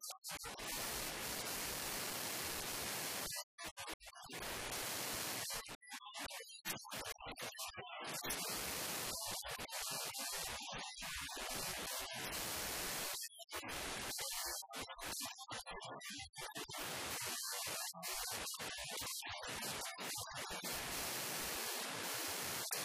すごい。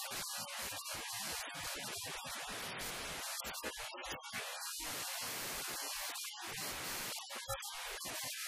Thank you.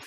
you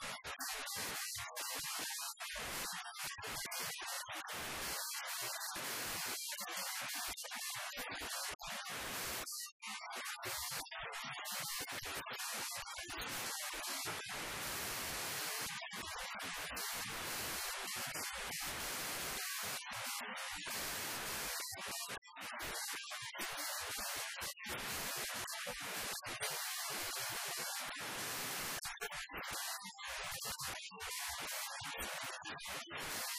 you you.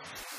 you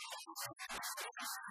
よし!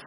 you